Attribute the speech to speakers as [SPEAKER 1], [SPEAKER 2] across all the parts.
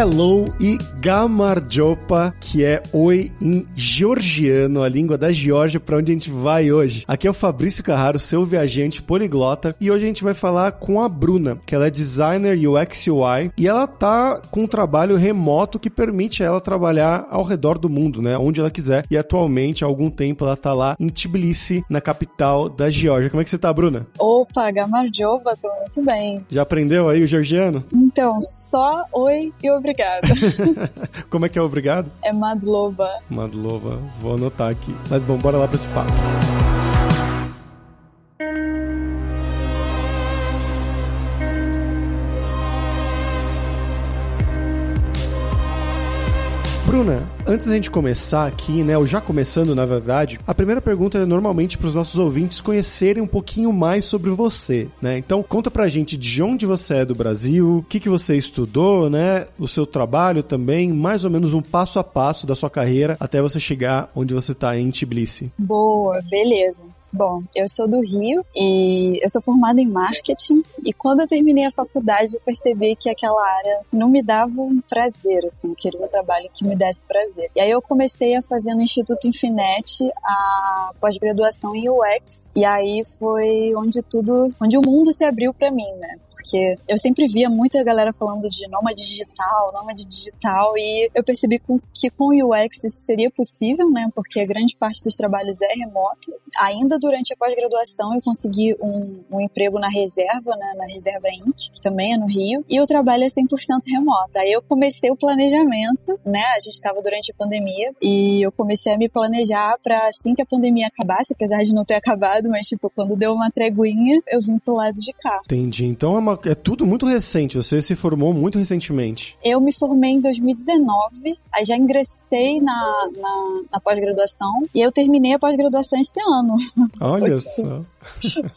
[SPEAKER 1] hello e gamarjopa, que é oi em georgiano, a língua da Geórgia, para onde a gente vai hoje. Aqui é o Fabrício Carraro, seu viajante poliglota, e hoje a gente vai falar com a Bruna, que ela é designer UX UI e ela tá com um trabalho remoto que permite ela trabalhar ao redor do mundo, né, onde ela quiser. E atualmente, há algum tempo, ela tá lá em Tbilisi, na capital da Geórgia. Como é que você tá, Bruna?
[SPEAKER 2] Opa, gamarjopa, tô muito bem.
[SPEAKER 1] Já aprendeu aí o georgiano?
[SPEAKER 2] Então, só oi e obrigada.
[SPEAKER 1] Como é que é obrigado?
[SPEAKER 2] É Madloba.
[SPEAKER 1] Madlova, vou anotar aqui. Mas bom, bora lá pra esse papo. Bruna, antes da gente começar aqui, né, ou já começando na verdade, a primeira pergunta é normalmente para os nossos ouvintes conhecerem um pouquinho mais sobre você, né? Então, conta pra gente de onde você é do Brasil, o que, que você estudou, né, o seu trabalho também, mais ou menos um passo a passo da sua carreira até você chegar onde você tá em Tbilisi.
[SPEAKER 2] Boa, beleza. Bom, eu sou do Rio e eu sou formada em marketing e quando eu terminei a faculdade eu percebi que aquela área não me dava um prazer, assim, queria um trabalho que me desse prazer. E aí eu comecei a fazer no Instituto Infinet a pós-graduação em UX e aí foi onde tudo, onde o mundo se abriu para mim, né? porque eu sempre via muita galera falando de nômade digital, nômade digital, e eu percebi que com o UX isso seria possível, né? Porque a grande parte dos trabalhos é remoto. Ainda durante a pós-graduação eu consegui um, um, emprego na reserva, né? Na Reserva Inc., que também é no Rio, e o trabalho é 100% remoto. Aí eu comecei o planejamento, né? A gente estava durante a pandemia e eu comecei a me planejar para assim que a pandemia acabasse, apesar de não ter acabado, mas tipo, quando deu uma treguinha, eu vim pro lado de cá.
[SPEAKER 1] Entendi. Então é uma é tudo muito recente. Você se formou muito recentemente.
[SPEAKER 2] Eu me formei em 2019, aí já ingressei na, na, na pós-graduação e eu terminei a pós-graduação esse ano.
[SPEAKER 1] Olha só.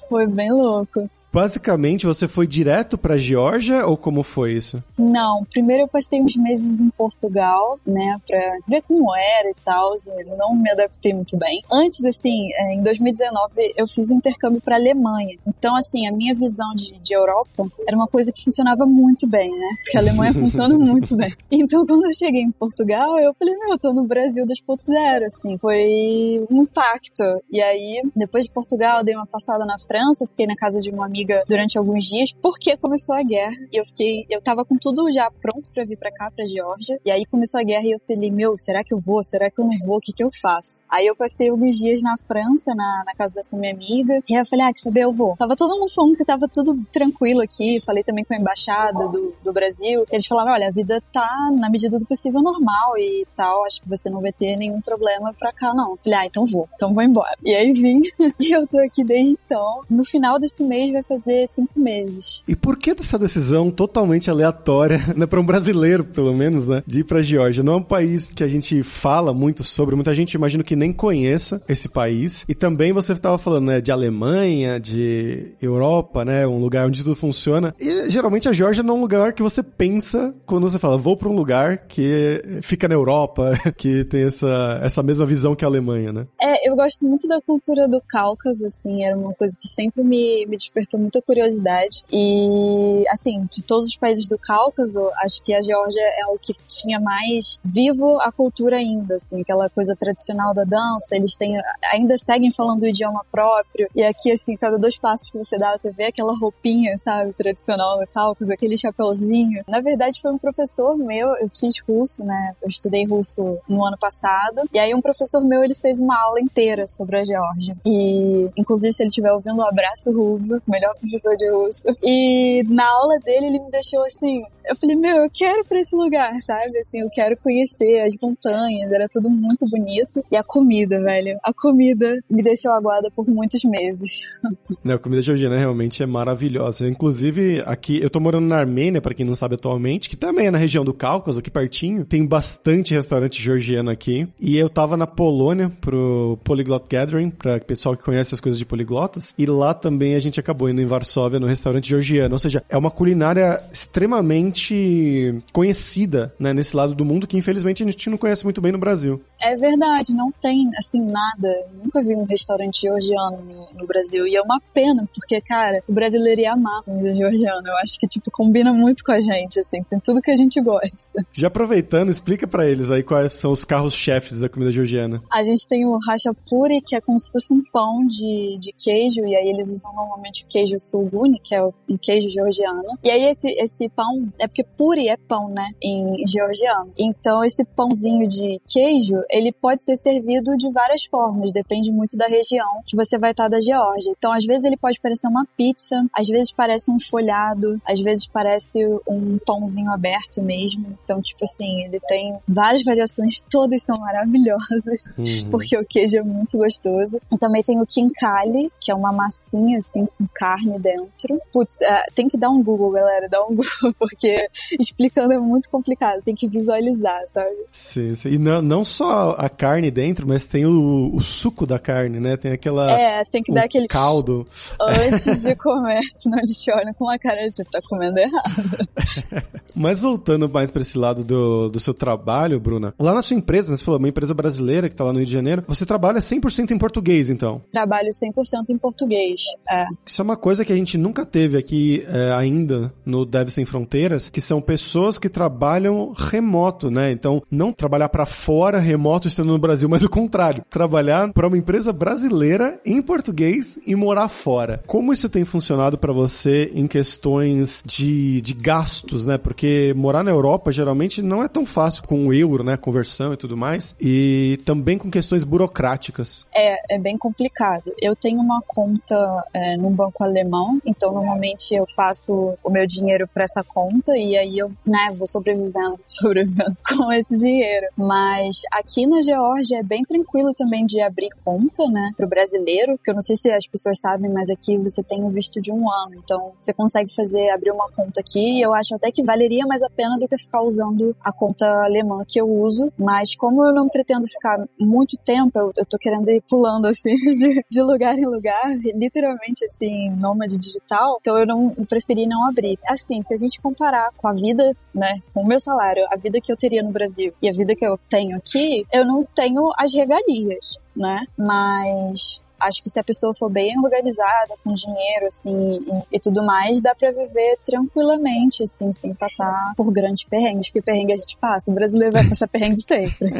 [SPEAKER 2] Foi bem louco.
[SPEAKER 1] Basicamente, você foi direto pra Geórgia ou como foi isso?
[SPEAKER 2] Não, primeiro eu passei uns meses em Portugal, né, pra ver como era e tal, não me adaptei muito bem. Antes, assim, é, em 2019, eu fiz um intercâmbio pra Alemanha. Então, assim, a minha visão de, de Europa era uma coisa que funcionava muito bem, né? Porque a Alemanha funciona muito bem. Então, quando eu cheguei em Portugal, eu falei, meu, eu tô no Brasil 2.0, assim. Foi um impacto. E aí, depois de Portugal, dei uma passada na França, fiquei na casa de uma amiga durante alguns dias, porque começou a guerra. E eu fiquei, eu tava com tudo já pronto para vir para cá, pra Geórgia. E aí começou a guerra e eu falei, meu, será que eu vou? Será que eu não vou? O que que eu faço? Aí eu passei alguns dias na França, na, na casa dessa minha amiga. E aí eu falei, ah, que saber, eu vou. Tava todo mundo falando que tava tudo tranquilo aqui aqui, falei também com a embaixada do, do Brasil, eles falaram, olha, a vida tá na medida do possível normal e tal, acho que você não vai ter nenhum problema pra cá, não. Falei, ah, então vou, então vou embora. E aí vim, e eu tô aqui desde então. No final desse mês vai fazer cinco meses.
[SPEAKER 1] E por que dessa decisão totalmente aleatória, né, pra um brasileiro, pelo menos, né, de ir pra Geórgia? Não é um país que a gente fala muito sobre, muita gente imagino que nem conheça esse país. E também você estava falando, né, de Alemanha, de Europa, né, um lugar onde tudo funciona. E geralmente a Georgia não é um lugar que você pensa quando você fala, vou para um lugar que fica na Europa, que tem essa, essa mesma visão que a Alemanha, né?
[SPEAKER 2] É, eu gosto muito da cultura do Cáucaso, assim, era uma coisa que sempre me, me despertou muita curiosidade. E, assim, de todos os países do Cáucaso, acho que a Geórgia é o que tinha mais vivo a cultura ainda, assim, aquela coisa tradicional da dança, eles têm, ainda seguem falando o idioma próprio, e aqui, assim, cada dois passos que você dá, você vê aquela roupinha, sabe? tradicional do Cáucaso, aquele chapeuzinho. Na verdade, foi um professor meu, eu fiz russo, né? Eu estudei russo no ano passado. E aí um professor meu, ele fez uma aula inteira sobre a Geórgia. E, inclusive, se ele estiver ouvindo, um abraço, Rubio, melhor professor de russo. E na aula dele, ele me deixou assim, eu falei, meu, eu quero pra esse lugar, sabe? Assim, eu quero conhecer as montanhas, era tudo muito bonito. E a comida, velho, a comida me deixou aguada por muitos meses.
[SPEAKER 1] Não, a comida georgiana realmente é maravilhosa. Inclusive, aqui, eu tô morando na Armênia, para quem não sabe atualmente, que também é na região do Cáucaso, aqui pertinho. Tem bastante restaurante georgiano aqui. E eu tava na Polônia pro Polyglot Gathering, pra pessoal que conhece as coisas de poliglotas. E lá também a gente acabou indo em Varsóvia, no restaurante georgiano. Ou seja, é uma culinária extremamente bastante conhecida né, nesse lado do mundo que infelizmente a gente não conhece muito bem no Brasil.
[SPEAKER 2] É verdade, não tem assim nada. Nunca vi um restaurante georgiano no, no Brasil. E é uma pena, porque, cara, o brasileiro ia amar comida georgiana. Eu acho que, tipo, combina muito com a gente, assim, tem tudo que a gente gosta.
[SPEAKER 1] Já aproveitando, explica para eles aí quais são os carros-chefes da comida georgiana.
[SPEAKER 2] A gente tem o hachapuri, que é como se fosse um pão de, de queijo, e aí eles usam normalmente o queijo sulguni, que é o, um queijo georgiano. E aí esse, esse pão, é porque puri é pão, né, em georgiano. Então esse pãozinho de queijo, ele pode ser servido de várias formas, depende muito da região que você vai estar da Geórgia. Então às vezes ele pode parecer uma pizza, às vezes parece um folhado, às vezes parece um pãozinho aberto mesmo. Então, tipo assim, ele tem várias variações, todas são maravilhosas, uhum. porque o queijo é muito gostoso. E também tem o kinkali, que é uma massinha assim com carne dentro. Putz, é, tem que dar um Google, galera, dá um Google, porque explicando é muito complicado, tem que visualizar, sabe?
[SPEAKER 1] Sim, sim. E não, não só a carne dentro, mas tem o, o suco da carne, né? Tem aquela.
[SPEAKER 2] É, tem que dar aquele.
[SPEAKER 1] Caldo.
[SPEAKER 2] Antes de comer, senão eles te olham com uma cara de tá comendo errado.
[SPEAKER 1] mas voltando mais para esse lado do, do seu trabalho, Bruna, lá na sua empresa, né, você falou, uma empresa brasileira que tá lá no Rio de Janeiro, você trabalha 100% em português, então?
[SPEAKER 2] Trabalho 100% em português, é.
[SPEAKER 1] Isso é uma coisa que a gente nunca teve aqui é, ainda no Dev Sem Fronteiras, que são pessoas que trabalham remoto, né? Então, não trabalhar para fora remoto estando no Brasil, mas o contrário, trabalhar para uma empresa brasileira em português e morar fora. Como isso tem funcionado para você em questões de, de gastos, né? Porque morar na Europa geralmente não é tão fácil com o euro, né? Conversão e tudo mais. E também com questões burocráticas.
[SPEAKER 2] É, é bem complicado. Eu tenho uma conta é, num banco alemão, então normalmente eu passo o meu dinheiro para essa conta e aí eu, né, vou sobrevivendo, sobrevivendo com esse dinheiro. Mas aqui na Geórgia é bem tranquilo também de abrir conta, né, pro brasileiro, porque eu não sei se as pessoas sabem, mas aqui você tem um visto de um ano, então você consegue fazer, abrir uma conta aqui e eu acho até que valeria mais a pena do que ficar usando a conta alemã que eu uso, mas como eu não pretendo ficar muito tempo, eu, eu tô querendo ir pulando assim de, de lugar em lugar, literalmente assim, nômade digital, então eu não eu preferi não abrir. Assim, se a gente comparar com a vida, né, com o meu salário, a vida que eu teria no Brasil e a vida que eu tenho aqui, eu não tenho as regalias, né? Mas acho que se a pessoa for bem organizada, com dinheiro, assim, e, e tudo mais, dá pra viver tranquilamente, assim, sem passar por grandes perrengues, porque perrengue a gente passa, o brasileiro vai passar perrengue sempre.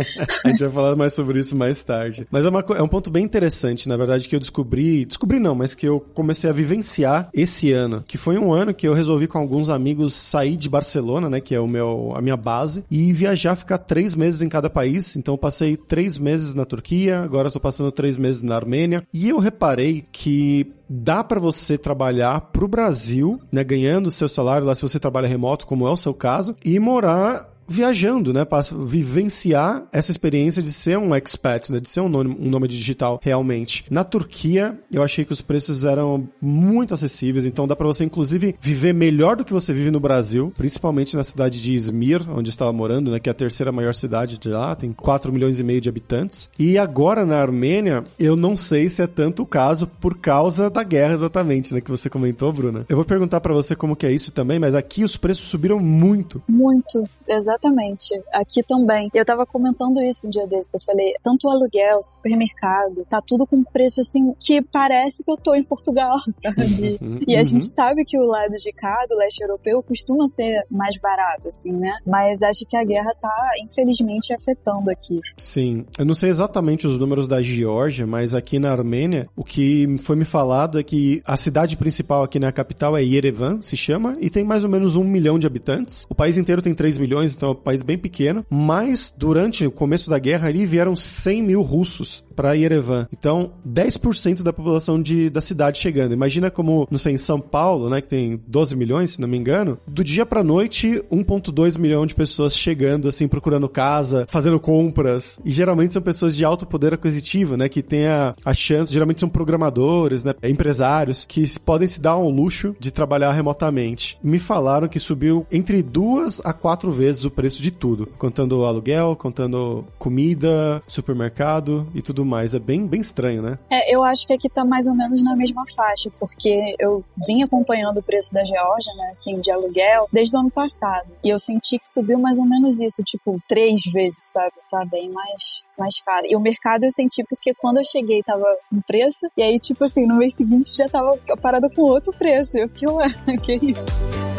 [SPEAKER 1] a gente vai falar mais sobre isso mais tarde. Mas é, uma, é um ponto bem interessante, na verdade, que eu descobri, descobri não, mas que eu comecei a vivenciar esse ano, que foi um ano que eu resolvi com alguns amigos sair de Barcelona, né, que é o meu, a minha base, e viajar, ficar três meses em cada país, então eu passei três meses na Turquia, agora eu tô passando três meses na Armênia, e eu reparei que dá para você trabalhar pro Brasil, né, ganhando seu salário lá se você trabalha remoto, como é o seu caso, e morar viajando, né, para vivenciar essa experiência de ser um expat, né, de ser um nome, um nome digital realmente. Na Turquia, eu achei que os preços eram muito acessíveis, então dá para você inclusive viver melhor do que você vive no Brasil, principalmente na cidade de Izmir, onde eu estava morando, né, que é a terceira maior cidade de lá, tem 4 milhões e meio de habitantes. E agora na Armênia, eu não sei se é tanto o caso por causa da guerra exatamente, né, que você comentou, Bruna. Eu vou perguntar para você como que é isso também, mas aqui os preços subiram muito.
[SPEAKER 2] Muito, exatamente Exatamente. Aqui também. Eu tava comentando isso um dia desses. Eu falei, tanto o aluguel, supermercado, tá tudo com preço assim que parece que eu tô em Portugal, sabe? Uhum. E a gente sabe que o lado de cá, do leste europeu, costuma ser mais barato, assim, né? Mas acho que a guerra tá, infelizmente, afetando aqui.
[SPEAKER 1] Sim. Eu não sei exatamente os números da Geórgia, mas aqui na Armênia, o que foi me falado é que a cidade principal aqui na capital é Yerevan, se chama, e tem mais ou menos um milhão de habitantes. O país inteiro tem 3 milhões, então é um país bem pequeno, mas durante o começo da guerra ali vieram 100 mil russos para Yerevan. Então, 10% da população de, da cidade chegando. Imagina como, não sei, em São Paulo, né, que tem 12 milhões, se não me engano, do dia pra noite, 1.2 milhão de pessoas chegando, assim, procurando casa, fazendo compras. E geralmente são pessoas de alto poder aquisitivo, né, que tem a, a chance, geralmente são programadores, né, empresários, que podem se dar um luxo de trabalhar remotamente. Me falaram que subiu entre duas a quatro vezes o preço de tudo, contando aluguel, contando comida, supermercado e tudo tudo mais. É bem, bem estranho, né?
[SPEAKER 2] É, eu acho que aqui tá mais ou menos na mesma faixa, porque eu vim acompanhando o preço da Geórgia, né, assim, de aluguel, desde o ano passado. E eu senti que subiu mais ou menos isso, tipo, três vezes, sabe? Tá bem mais, mais caro. E o mercado eu senti porque quando eu cheguei tava um preço, e aí, tipo assim, no mês seguinte já tava parada com outro preço. Eu fiquei, ué, que isso?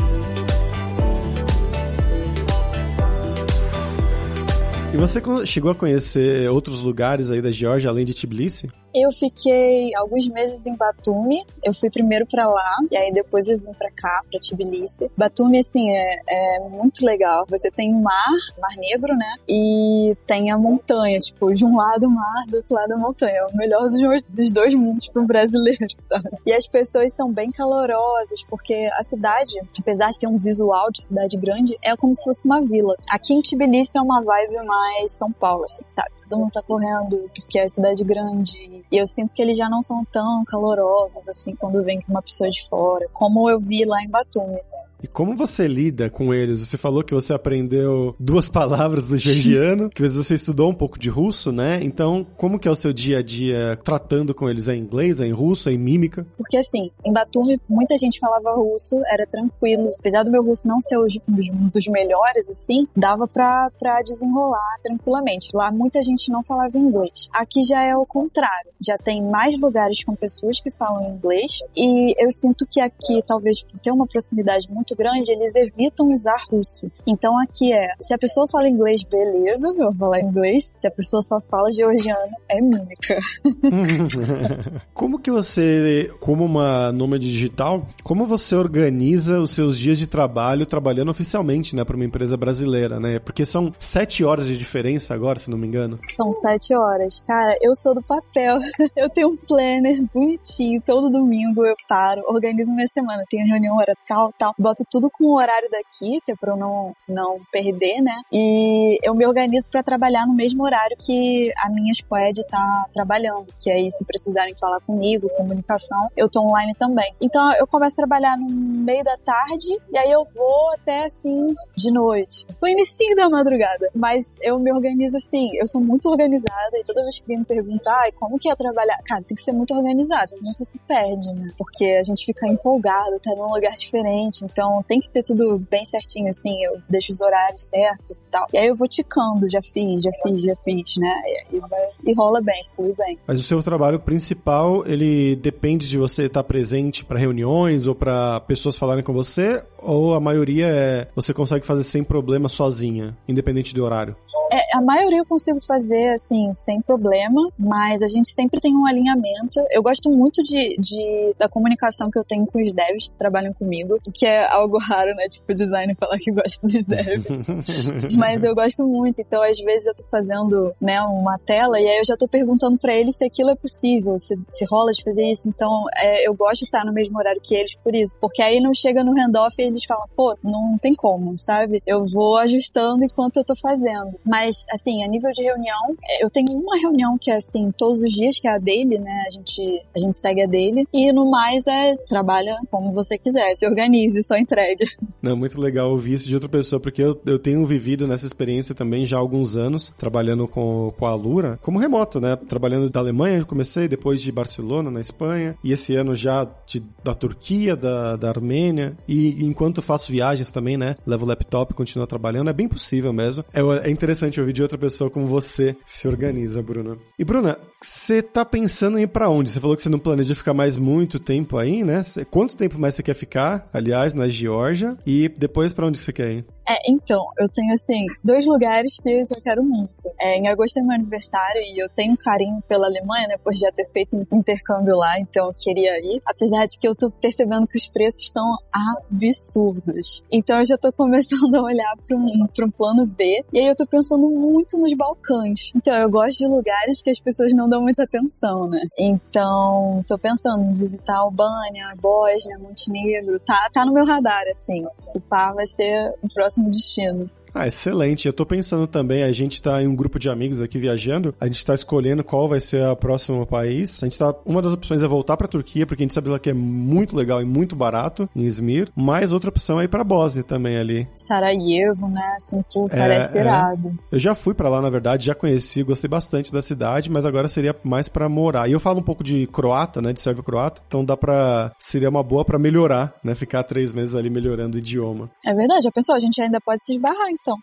[SPEAKER 1] E você chegou a conhecer outros lugares aí da Geórgia, além de Tbilisi?
[SPEAKER 2] Eu fiquei alguns meses em Batumi. Eu fui primeiro para lá e aí depois eu vim para cá, para Tbilisi. Batumi assim é, é, muito legal. Você tem o mar, mar Negro, né? E tem a montanha, tipo, de um lado o mar, do outro lado a montanha. É o melhor dos, dos dois mundos para um brasileiro, sabe? E as pessoas são bem calorosas, porque a cidade, apesar de ter um visual de cidade grande, é como se fosse uma vila. Aqui em Tbilisi é uma vibe mais São Paulo, assim, sabe? Todo mundo tá correndo porque é cidade grande e eu sinto que eles já não são tão calorosos assim quando vem com uma pessoa de fora, como eu vi lá em Batumi.
[SPEAKER 1] E como você lida com eles? Você falou que você aprendeu duas palavras do georgiano, que vezes você estudou um pouco de russo, né? Então, como que é o seu dia a dia tratando com eles? É em inglês, é em russo, é em mímica?
[SPEAKER 2] Porque assim, em Batumi muita gente falava russo, era tranquilo. Apesar do meu russo não ser os, dos melhores, assim, dava pra, pra desenrolar tranquilamente. Lá muita gente não falava inglês. Aqui já é o contrário. Já tem mais lugares com pessoas que falam inglês e eu sinto que aqui, talvez por ter uma proximidade muito muito grande, eles evitam usar russo. Então aqui é, se a pessoa fala inglês, beleza, eu vou falar inglês. Se a pessoa só fala georgiano, é mímica.
[SPEAKER 1] como que você, como uma nômade digital, como você organiza os seus dias de trabalho trabalhando oficialmente, né, para uma empresa brasileira, né? Porque são sete horas de diferença agora, se não me engano.
[SPEAKER 2] São sete horas. Cara, eu sou do papel. eu tenho um planner bonitinho. Todo domingo eu paro, organizo minha semana. Tenho reunião hora tal, tal. Boto tudo com o horário daqui, que é pra eu não, não perder, né? E eu me organizo para trabalhar no mesmo horário que a minha squad tá trabalhando. Que aí, se precisarem falar comigo, comunicação, eu tô online também. Então, eu começo a trabalhar no meio da tarde e aí eu vou até assim de noite. No início da madrugada. Mas eu me organizo assim, eu sou muito organizada e toda vez que me perguntar como que é trabalhar, cara, tem que ser muito organizado, senão você se perde, né? Porque a gente fica empolgado, tá num lugar diferente. Então, então tem que ter tudo bem certinho, assim, eu deixo os horários certos e tal. E aí eu vou ticando, já fiz, já fiz, já fiz, né? E, e rola bem, flui bem.
[SPEAKER 1] Mas o seu trabalho principal, ele depende de você estar presente para reuniões ou para pessoas falarem com você? Ou a maioria é você consegue fazer sem problema sozinha, independente do horário?
[SPEAKER 2] É, a maioria eu consigo fazer, assim, sem problema, mas a gente sempre tem um alinhamento. Eu gosto muito de, de da comunicação que eu tenho com os devs que trabalham comigo, que é algo raro, né? Tipo, design falar que gosta dos devs. mas eu gosto muito, então às vezes eu tô fazendo, né, uma tela e aí eu já tô perguntando para eles se aquilo é possível, se, se rola de fazer isso. Então, é, eu gosto de estar no mesmo horário que eles por isso, porque aí não chega no handoff e eles falam, pô, não tem como, sabe? Eu vou ajustando enquanto eu tô fazendo. Mas, assim, a nível de reunião, é, eu tenho uma reunião que é, assim, todos os dias, que é a dele, né? A gente, a gente segue a dele. E no mais é, trabalha como você quiser, se organize, só entregue.
[SPEAKER 1] Não, muito legal ouvir isso de outra pessoa, porque eu, eu tenho vivido nessa experiência também já há alguns anos, trabalhando com, com a Lura, como remoto, né? Trabalhando da Alemanha, eu comecei, depois de Barcelona, na Espanha, e esse ano já de, da Turquia, da, da Armênia, e enquanto faço viagens também, né? Levo o laptop e continuo trabalhando, é bem possível mesmo. É, é interessante ouvir de outra pessoa como você se organiza, Bruna. E Bruna, você tá pensando em ir pra onde? Você falou que você não planeja ficar mais muito tempo aí, né? Quanto tempo mais você quer ficar, aliás, na Geórgia? E depois para onde você quer ir?
[SPEAKER 2] É, então, eu tenho, assim, dois lugares que eu quero muito. É, em agosto é meu aniversário e eu tenho um carinho pela Alemanha, né, por já ter feito um intercâmbio lá, então eu queria ir. Apesar de que eu tô percebendo que os preços estão absurdos. Então eu já tô começando a olhar para um, pra um plano B. E aí eu tô pensando muito nos Balcãs. Então eu gosto de lugares que as pessoas não dão muita atenção, né? Então, tô pensando em visitar Albânia, Bósnia, Montenegro. Tá, tá no meu radar, assim. Se pá, vai ser o próximo próximo destino.
[SPEAKER 1] Ah, excelente. Eu tô pensando também, a gente tá em um grupo de amigos aqui viajando, a gente tá escolhendo qual vai ser o próximo país. A gente tá. Uma das opções é voltar pra Turquia, porque a gente sabe lá que é muito legal e muito barato em Izmir. Mas outra opção é ir pra Bósnia também ali.
[SPEAKER 2] Sarajevo, né? Assim, pô, é, parece é, irado.
[SPEAKER 1] Eu já fui para lá, na verdade, já conheci, gostei bastante da cidade, mas agora seria mais para morar. E eu falo um pouco de croata, né? De sérvio-croata, então dá pra. Seria uma boa para melhorar, né? Ficar três meses ali melhorando o idioma.
[SPEAKER 2] É verdade, a pessoa, a gente ainda pode se esbarrar, então.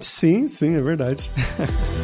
[SPEAKER 1] sim, sim, é verdade.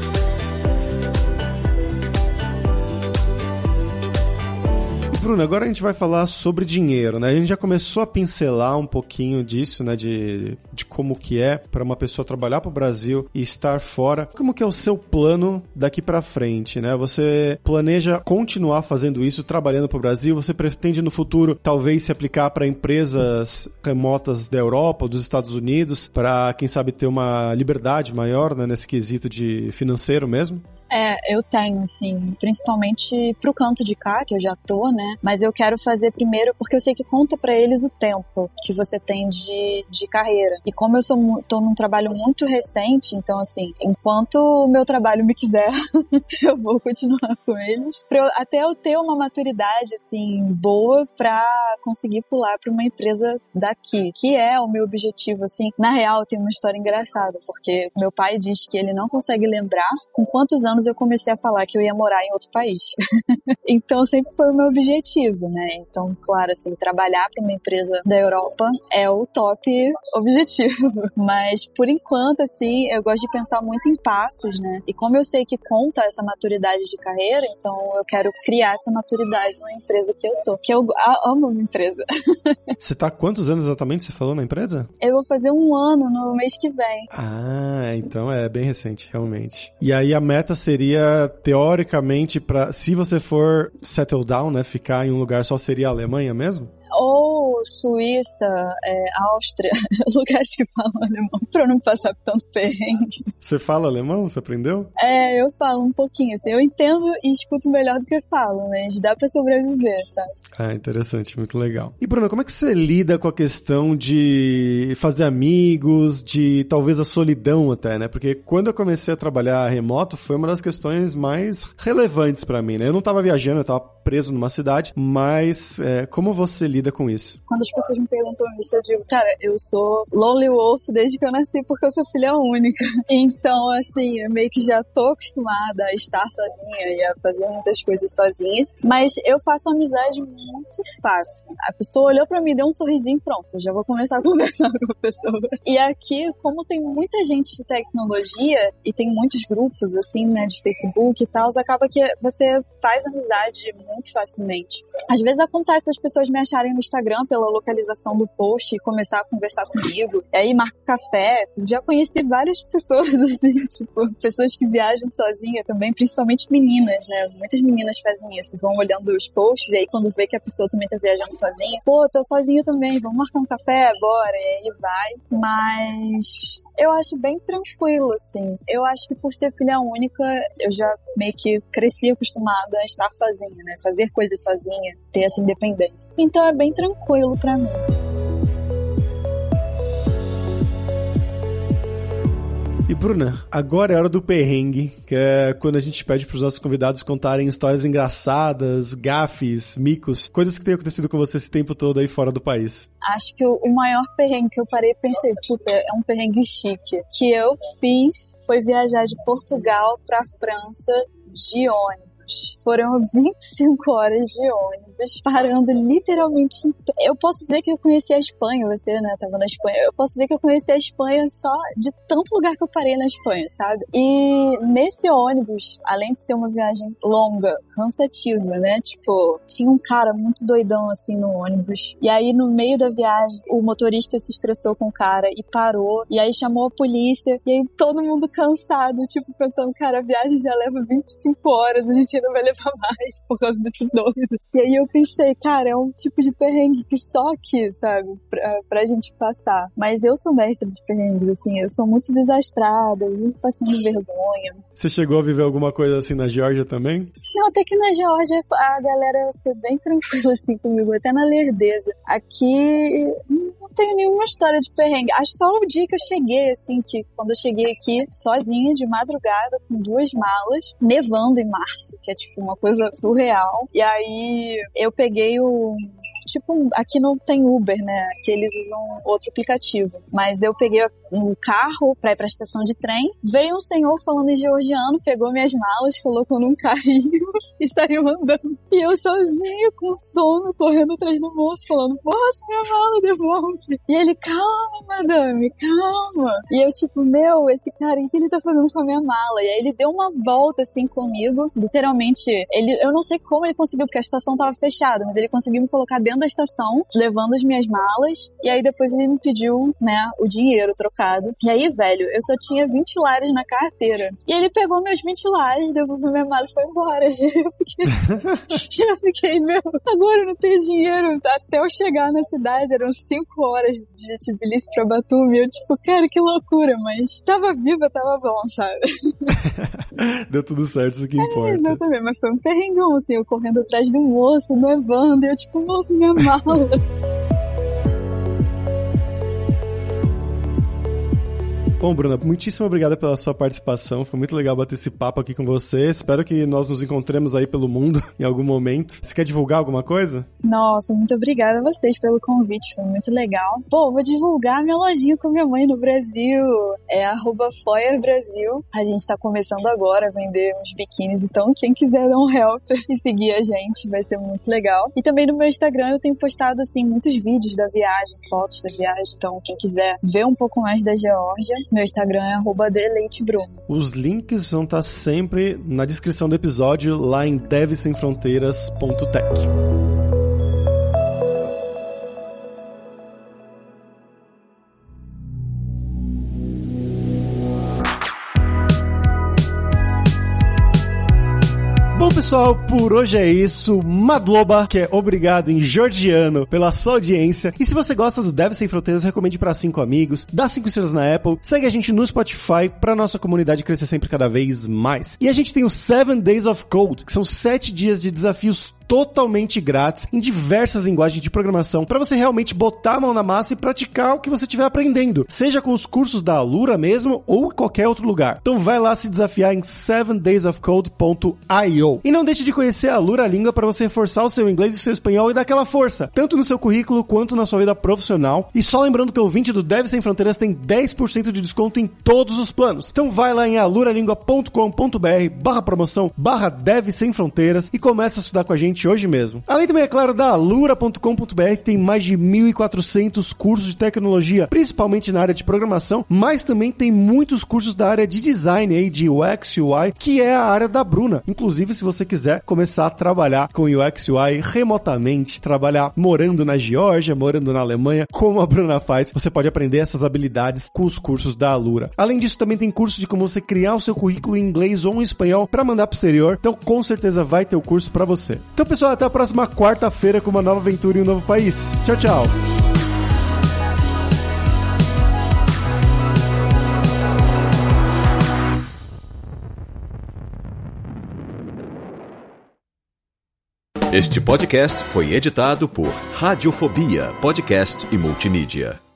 [SPEAKER 1] Bruno, agora a gente vai falar sobre dinheiro, né? A gente já começou a pincelar um pouquinho disso, né? De, de como que é para uma pessoa trabalhar para o Brasil e estar fora. Como que é o seu plano daqui para frente, né? Você planeja continuar fazendo isso, trabalhando para o Brasil? Você pretende no futuro talvez se aplicar para empresas remotas da Europa dos Estados Unidos para quem sabe ter uma liberdade maior, né? Nesse quesito de financeiro mesmo?
[SPEAKER 2] É, eu tenho, sim. Principalmente pro canto de cá, que eu já tô, né? Mas eu quero fazer primeiro porque eu sei que conta para eles o tempo que você tem de, de carreira. E como eu sou, tô num trabalho muito recente, então, assim, enquanto o meu trabalho me quiser, eu vou continuar com eles. Pra eu, até eu ter uma maturidade, assim, boa pra conseguir pular pra uma empresa daqui, que é o meu objetivo, assim. Na real, tem uma história engraçada, porque meu pai diz que ele não consegue lembrar com quantos anos anos eu comecei a falar que eu ia morar em outro país. então sempre foi o meu objetivo, né? Então, claro, assim, trabalhar para uma empresa da Europa é o top objetivo. Mas por enquanto, assim, eu gosto de pensar muito em passos, né? E como eu sei que conta essa maturidade de carreira, então eu quero criar essa maturidade na empresa que eu tô. Que eu amo a minha empresa.
[SPEAKER 1] Você tá quantos anos exatamente você falou na empresa?
[SPEAKER 2] Eu vou fazer um ano no mês que vem.
[SPEAKER 1] Ah, então é bem recente, realmente. E aí a meta seria seria teoricamente para se você for settle down, né, ficar em um lugar só seria a Alemanha mesmo?
[SPEAKER 2] ou Suíça, é, Áustria, lugares que falam alemão, pra eu não passar por tanto perrengue.
[SPEAKER 1] Você fala alemão? Você aprendeu?
[SPEAKER 2] É, eu falo um pouquinho, assim, eu entendo e escuto melhor do que falo, mas dá pra sobreviver, sabe?
[SPEAKER 1] Ah, interessante, muito legal. E Bruno, como é que você lida com a questão de fazer amigos, de talvez a solidão até, né? Porque quando eu comecei a trabalhar remoto, foi uma das questões mais relevantes para mim, né? Eu não tava viajando, eu tava preso numa cidade, mas é, como você lida com isso?
[SPEAKER 2] Quando as pessoas me perguntam isso, eu digo, cara, eu sou Lonely Wolf desde que eu nasci porque eu sou filha única. Então, assim, eu meio que já tô acostumada a estar sozinha e a fazer muitas coisas sozinha, mas eu faço amizade muito fácil. A pessoa olhou para mim, deu um sorrisinho, pronto, já vou começar a conversar com a pessoa. E aqui, como tem muita gente de tecnologia e tem muitos grupos, assim, né, de Facebook e tal, acaba que você faz amizade muito facilmente. Às vezes acontece das pessoas me acharem no Instagram pela localização do post e começar a conversar comigo. E aí marco café. Já conheci várias pessoas, assim, tipo, pessoas que viajam sozinha também, principalmente meninas, né? Muitas meninas fazem isso, vão olhando os posts e aí quando vê que a pessoa também tá viajando sozinha, pô, tô sozinha também, vamos marcar um café, bora. E aí vai. Mas eu acho bem tranquilo, assim. Eu acho que por ser filha única, eu já meio que cresci acostumada a estar sozinha, né? Fazer coisas sozinha, ter essa independência. Então é bem tranquilo para mim.
[SPEAKER 1] E Bruna, agora é hora do perrengue, que é quando a gente pede para os nossos convidados contarem histórias engraçadas, gafes, micos, coisas que têm acontecido com você esse tempo todo aí fora do país.
[SPEAKER 2] Acho que o, maior perrengue que eu parei e pensei, puta, é um perrengue chique, que eu fiz foi viajar de Portugal para França de ônibus ônibus. Foram 25 horas de ônibus, parando literalmente em... Eu posso dizer que eu conheci a Espanha, você, né, tava na Espanha. Eu posso dizer que eu conheci a Espanha só de tanto lugar que eu parei na Espanha, sabe? E nesse ônibus, além de ser uma viagem longa, cansativa, né, tipo, tinha um cara muito doidão assim no ônibus. E aí no meio da viagem, o motorista se estressou com o cara e parou. E aí chamou a polícia. E aí todo mundo cansado, tipo, pensando, cara, a viagem já leva 25 horas, a gente não vai levar mais por causa desse doido. E aí eu pensei, cara, é um tipo de perrengue que só aqui, sabe, pra, pra gente passar. Mas eu sou mestra dos perrengues, assim, eu sou muito desastrada, eu vivo passando vergonha.
[SPEAKER 1] Você chegou a viver alguma coisa assim na Geórgia também?
[SPEAKER 2] Não, até que na Geórgia a galera foi bem tranquila assim comigo, até na lerdeza. Aqui tenho nenhuma história de perrengue. Acho só o dia que eu cheguei, assim, que quando eu cheguei aqui sozinha, de madrugada, com duas malas, nevando em março, que é tipo uma coisa surreal. E aí eu peguei o. Tipo, aqui não tem Uber, né? Aqui eles usam outro aplicativo. Mas eu peguei um carro pra ir pra estação de trem. Veio um senhor falando em georgiano, pegou minhas malas, colocou num carrinho e saiu andando. E eu sozinha, com sono, correndo atrás do moço, falando: Moço, minha mala, devolve. E ele, calma, madame, calma. E eu, tipo, meu, esse cara, o que ele tá fazendo com a minha mala? E aí ele deu uma volta assim comigo, literalmente. Ele, eu não sei como ele conseguiu, porque a estação tava fechada, mas ele conseguiu me colocar dentro da estação, levando as minhas malas. E aí depois ele me pediu, né, o dinheiro trocado. E aí, velho, eu só tinha 20 lares na carteira. E ele pegou meus 20 lares, devolveu minha mala e foi embora. E eu fiquei, eu fiquei, meu, agora eu não tenho dinheiro. Até eu chegar na cidade, eram 5 horas de Tbilisi pra Batumi. Eu, tipo, cara, que loucura, mas tava viva, tava bom, sabe?
[SPEAKER 1] Deu tudo certo, isso que é, importa.
[SPEAKER 2] Exatamente, mas foi um perrengão, assim, eu correndo atrás de um moço, nevando, e eu, tipo, moço, minha mala.
[SPEAKER 1] Bom, Bruna, muitíssimo obrigado pela sua participação. Foi muito legal bater esse papo aqui com você. Espero que nós nos encontremos aí pelo mundo em algum momento. Você quer divulgar alguma coisa?
[SPEAKER 2] Nossa, muito obrigada a vocês pelo convite. Foi muito legal. Pô, vou divulgar minha lojinha com minha mãe no Brasil. É arroba Brasil. A gente tá começando agora a vender uns biquínis. Então, quem quiser dar um help e seguir a gente, vai ser muito legal. E também no meu Instagram eu tenho postado, assim, muitos vídeos da viagem, fotos da viagem. Então, quem quiser ver um pouco mais da Geórgia, meu Instagram é deleitebruno.
[SPEAKER 1] Os links vão estar sempre na descrição do episódio lá em devsemfronteiras.tech. pessoal, por hoje é isso. Madloba, que é obrigado em georgiano pela sua audiência. E se você gosta do Deve Sem Fronteiras, recomende para cinco amigos, dá cinco estrelas na Apple, segue a gente no Spotify para nossa comunidade crescer sempre cada vez mais. E a gente tem o Seven Days of Code, que são sete dias de desafios totalmente grátis em diversas linguagens de programação para você realmente botar a mão na massa e praticar o que você estiver aprendendo, seja com os cursos da Alura mesmo ou qualquer outro lugar. Então vai lá se desafiar em 7daysofcode.io. E não deixe de conhecer a Alura Língua para você reforçar o seu inglês e o seu espanhol e dar aquela força, tanto no seu currículo quanto na sua vida profissional. E só lembrando que o ouvinte do Deve Sem Fronteiras tem 10% de desconto em todos os planos. Então vai lá em aluralingua.com.br barra promoção barra Deve Sem Fronteiras e começa a estudar com a gente hoje mesmo. Além também, é claro, da alura.com.br, que tem mais de 1.400 cursos de tecnologia, principalmente na área de programação, mas também tem muitos cursos da área de design aí, de UX UI, que é a área da Bruna. Inclusive, se você quiser começar a trabalhar com UX UI remotamente, trabalhar morando na Geórgia, morando na Alemanha, como a Bruna faz, você pode aprender essas habilidades com os cursos da Alura. Além disso, também tem curso de como você criar o seu currículo em inglês ou em espanhol para mandar pro exterior. Então, com certeza vai ter o curso para você. Então, pessoal, até a próxima quarta-feira com uma nova aventura em um novo país. Tchau, tchau.
[SPEAKER 3] Este podcast foi editado por Radiofobia, podcast e multimídia.